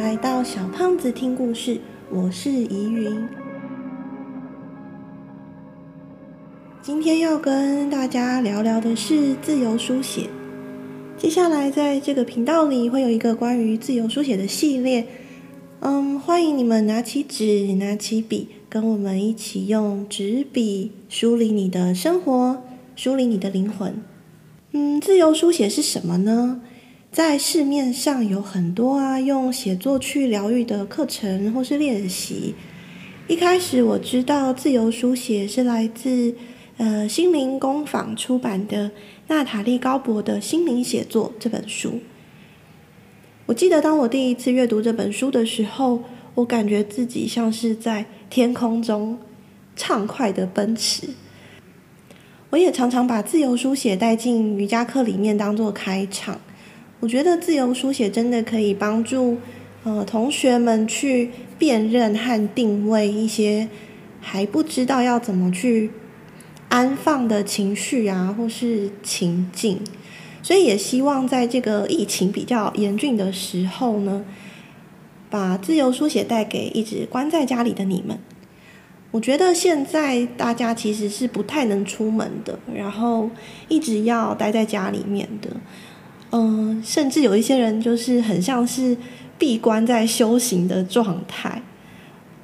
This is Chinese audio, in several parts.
来到小胖子听故事，我是怡云。今天要跟大家聊聊的是自由书写。接下来在这个频道里会有一个关于自由书写的系列，嗯，欢迎你们拿起纸，拿起笔，跟我们一起用纸笔梳理你的生活，梳理你的灵魂。嗯，自由书写是什么呢？在市面上有很多啊，用写作去疗愈的课程或是练习。一开始我知道自由书写是来自呃心灵工坊出版的娜塔莉高博的《心灵写作》这本书。我记得当我第一次阅读这本书的时候，我感觉自己像是在天空中畅快的奔驰。我也常常把自由书写带进瑜伽课里面当做开场。我觉得自由书写真的可以帮助呃同学们去辨认和定位一些还不知道要怎么去安放的情绪啊，或是情境。所以也希望在这个疫情比较严峻的时候呢，把自由书写带给一直关在家里的你们。我觉得现在大家其实是不太能出门的，然后一直要待在家里面的。嗯，甚至有一些人就是很像是闭关在修行的状态。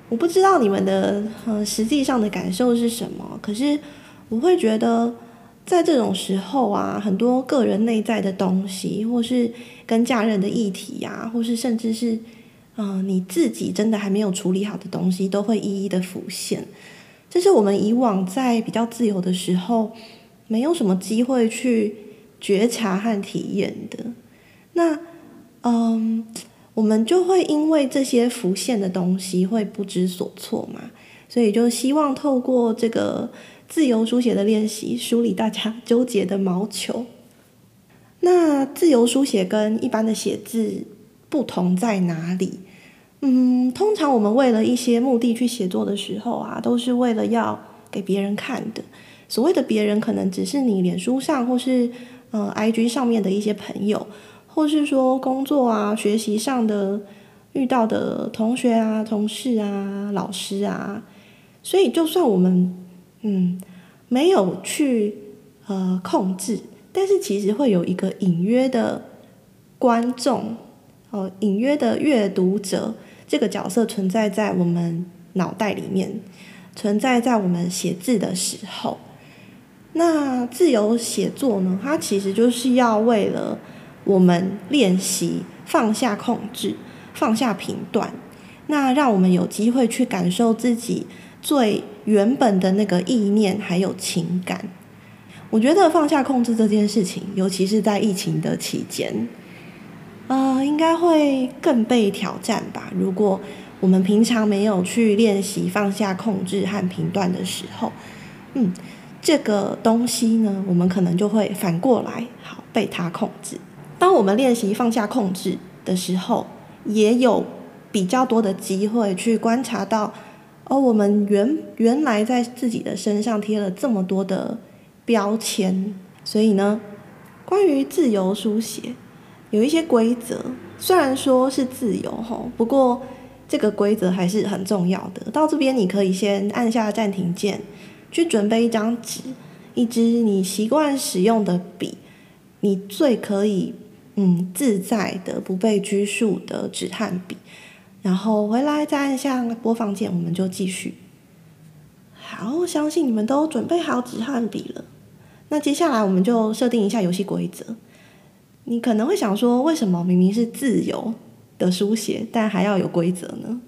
我不知道你们的嗯实际上的感受是什么，可是我会觉得在这种时候啊，很多个人内在的东西，或是跟家人的议题呀，或是甚至是嗯你自己真的还没有处理好的东西，都会一一的浮现。这是我们以往在比较自由的时候，没有什么机会去。觉察和体验的，那嗯，我们就会因为这些浮现的东西会不知所措嘛，所以就希望透过这个自由书写的练习，梳理大家纠结的毛球。那自由书写跟一般的写字不同在哪里？嗯，通常我们为了一些目的去写作的时候啊，都是为了要给别人看的。所谓的别人，可能只是你脸书上或是。呃，IG 上面的一些朋友，或是说工作啊、学习上的遇到的同学啊、同事啊、老师啊，所以就算我们嗯没有去呃控制，但是其实会有一个隐约的观众哦、呃，隐约的阅读者这个角色存在在我们脑袋里面，存在在我们写字的时候。那自由写作呢？它其实就是要为了我们练习放下控制、放下评断，那让我们有机会去感受自己最原本的那个意念还有情感。我觉得放下控制这件事情，尤其是在疫情的期间，呃，应该会更被挑战吧。如果我们平常没有去练习放下控制和评断的时候，嗯。这个东西呢，我们可能就会反过来，好被它控制。当我们练习放下控制的时候，也有比较多的机会去观察到，哦，我们原原来在自己的身上贴了这么多的标签。所以呢，关于自由书写，有一些规则，虽然说是自由吼，不过这个规则还是很重要的。到这边你可以先按下暂停键。去准备一张纸，一支你习惯使用的笔，你最可以嗯自在的不被拘束的纸和笔，然后回来再按下播放键，我们就继续。好，我相信你们都准备好纸和笔了。那接下来我们就设定一下游戏规则。你可能会想说，为什么明明是自由的书写，但还要有规则呢？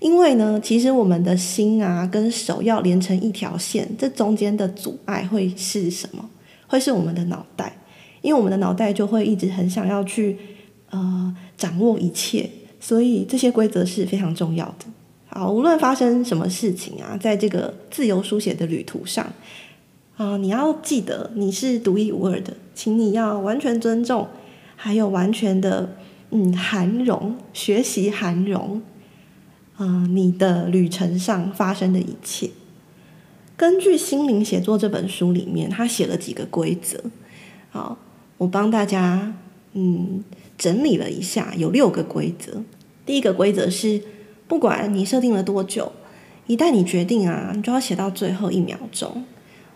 因为呢，其实我们的心啊跟手要连成一条线，这中间的阻碍会是什么？会是我们的脑袋，因为我们的脑袋就会一直很想要去呃掌握一切，所以这些规则是非常重要的。好，无论发生什么事情啊，在这个自由书写的旅途上啊，你要记得你是独一无二的，请你要完全尊重，还有完全的嗯涵容，学习涵容。啊、你的旅程上发生的一切，根据《心灵写作》这本书里面，他写了几个规则。好，我帮大家嗯整理了一下，有六个规则。第一个规则是，不管你设定了多久，一旦你决定啊，你就要写到最后一秒钟。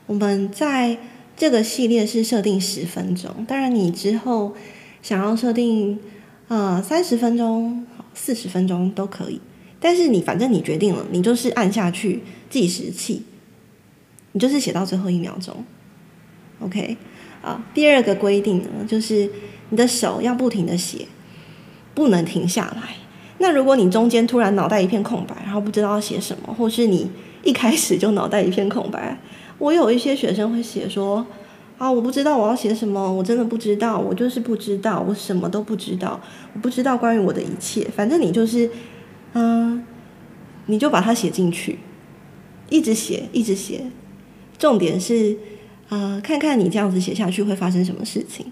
我们在这个系列是设定十分钟，当然你之后想要设定呃三十分钟、四十分钟都可以。但是你反正你决定了，你就是按下去计时器，你就是写到最后一秒钟。OK，啊，第二个规定呢，就是你的手要不停的写，不能停下来。那如果你中间突然脑袋一片空白，然后不知道要写什么，或是你一开始就脑袋一片空白，我有一些学生会写说，啊，我不知道我要写什么，我真的不知道，我就是不知道，我什么都不知道，我不知道关于我的一切，反正你就是，嗯，你就把它写进去，一直写，一直写，重点是，啊，看看你这样子写下去会发生什么事情。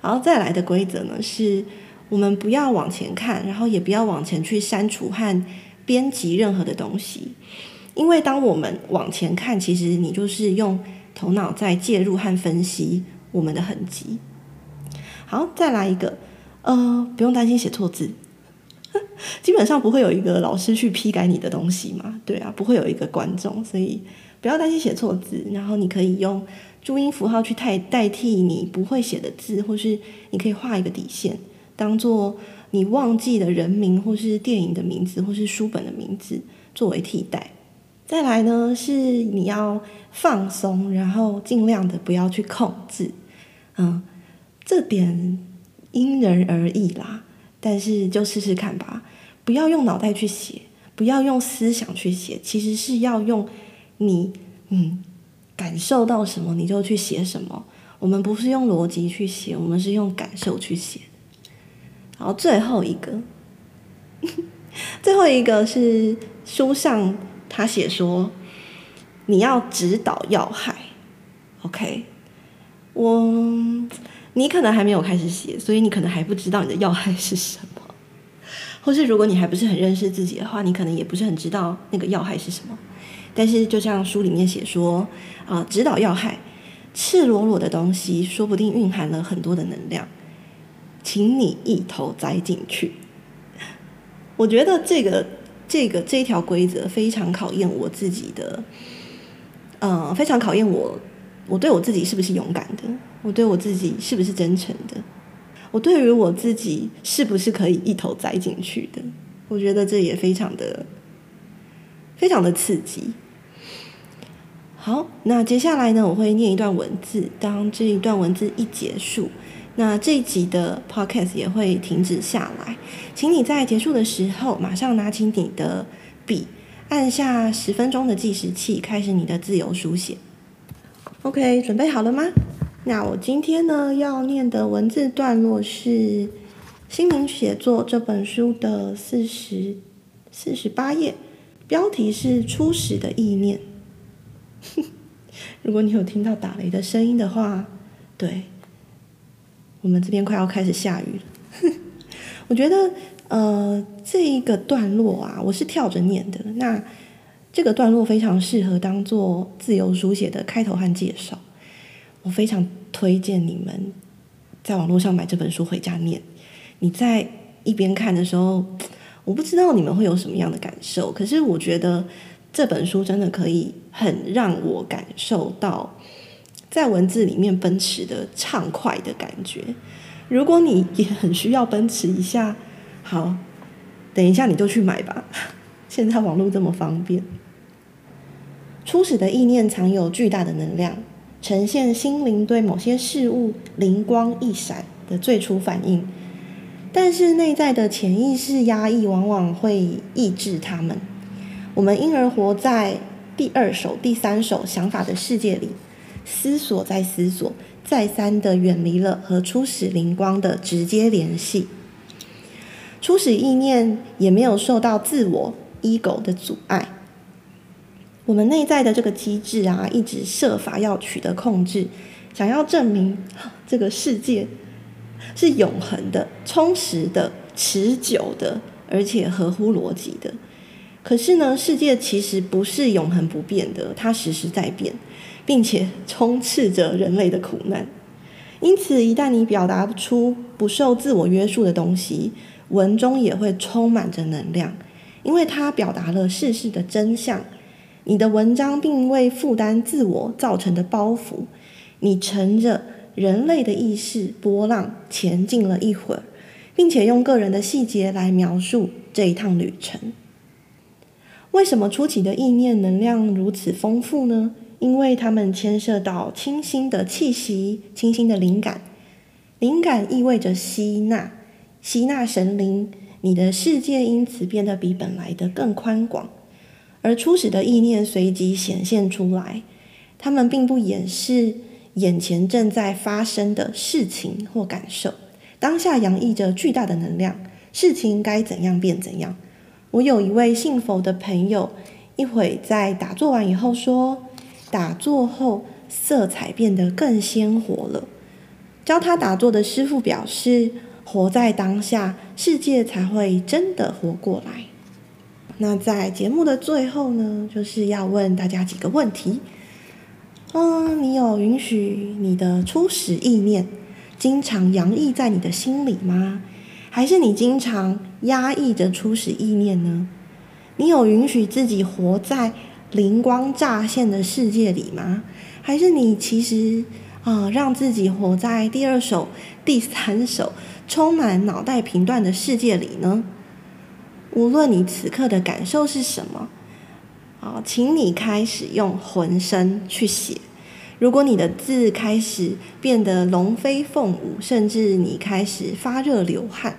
然后再来的规则呢是。我们不要往前看，然后也不要往前去删除和编辑任何的东西，因为当我们往前看，其实你就是用头脑在介入和分析我们的痕迹。好，再来一个，呃，不用担心写错字，基本上不会有一个老师去批改你的东西嘛，对啊，不会有一个观众，所以不要担心写错字，然后你可以用注音符号去代代替你不会写的字，或是你可以画一个底线。当做你忘记的人名，或是电影的名字，或是书本的名字作为替代。再来呢，是你要放松，然后尽量的不要去控制。嗯，这点因人而异啦，但是就试试看吧。不要用脑袋去写，不要用思想去写，其实是要用你嗯感受到什么你就去写什么。我们不是用逻辑去写，我们是用感受去写。然后最后一个，最后一个是书上他写说，你要指导要害，OK？我你可能还没有开始写，所以你可能还不知道你的要害是什么，或是如果你还不是很认识自己的话，你可能也不是很知道那个要害是什么。但是就像书里面写说啊、呃，指导要害，赤裸裸的东西，说不定蕴含了很多的能量。请你一头栽进去。我觉得这个、这个、这条规则非常考验我自己的，呃，非常考验我，我对我自己是不是勇敢的，我对我自己是不是真诚的，我对于我自己是不是可以一头栽进去的。我觉得这也非常的、非常的刺激。好，那接下来呢，我会念一段文字，当这一段文字一结束。那这一集的 podcast 也会停止下来，请你在结束的时候马上拿起你的笔，按下十分钟的计时器，开始你的自由书写。OK，准备好了吗？那我今天呢要念的文字段落是《心灵写作》这本书的四十四十八页，标题是“初始的意念”。如果你有听到打雷的声音的话，对。我们这边快要开始下雨了，我觉得呃这一个段落啊，我是跳着念的。那这个段落非常适合当做自由书写的开头和介绍。我非常推荐你们在网络上买这本书回家念。你在一边看的时候，我不知道你们会有什么样的感受，可是我觉得这本书真的可以很让我感受到。在文字里面奔驰的畅快的感觉。如果你也很需要奔驰一下，好，等一下你就去买吧。现在网络这么方便。初始的意念藏有巨大的能量，呈现心灵对某些事物灵光一闪的最初反应。但是内在的潜意识压抑往往会抑制它们。我们因而活在第二手、第三手想法的世界里。思索再思索，再三的远离了和初始灵光的直接联系。初始意念也没有受到自我 ego 的阻碍。我们内在的这个机制啊，一直设法要取得控制，想要证明这个世界是永恒的、充实的、持久的，而且合乎逻辑的。可是呢，世界其实不是永恒不变的，它时时在变。并且充斥着人类的苦难，因此，一旦你表达出不受自我约束的东西，文中也会充满着能量，因为它表达了世事的真相。你的文章并未负担自我造成的包袱，你乘着人类的意识波浪前进了一会儿，并且用个人的细节来描述这一趟旅程。为什么初期的意念能量如此丰富呢？因为它们牵涉到清新的气息、清新的灵感。灵感意味着吸纳，吸纳神灵，你的世界因此变得比本来的更宽广。而初始的意念随即显现出来，他们并不掩饰眼前正在发生的事情或感受，当下洋溢着巨大的能量，事情该怎样变怎样。我有一位信佛的朋友，一会在打坐完以后说。打坐后，色彩变得更鲜活了。教他打坐的师父表示：“活在当下，世界才会真的活过来。”那在节目的最后呢，就是要问大家几个问题：嗯，你有允许你的初始意念经常洋溢在你的心里吗？还是你经常压抑着初始意念呢？你有允许自己活在灵光乍现的世界里吗？还是你其实啊、让自己活在第二首、第三首、充满脑袋频段的世界里呢？无论你此刻的感受是什么，好，请你开始用浑身去写。如果你的字开始变得龙飞凤舞，甚至你开始发热流汗，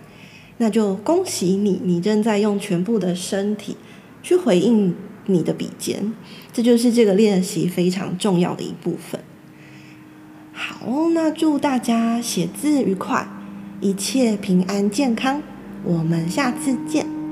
那就恭喜你，你正在用全部的身体去回应。你的笔尖，这就是这个练习非常重要的一部分。好，那祝大家写字愉快，一切平安健康。我们下次见。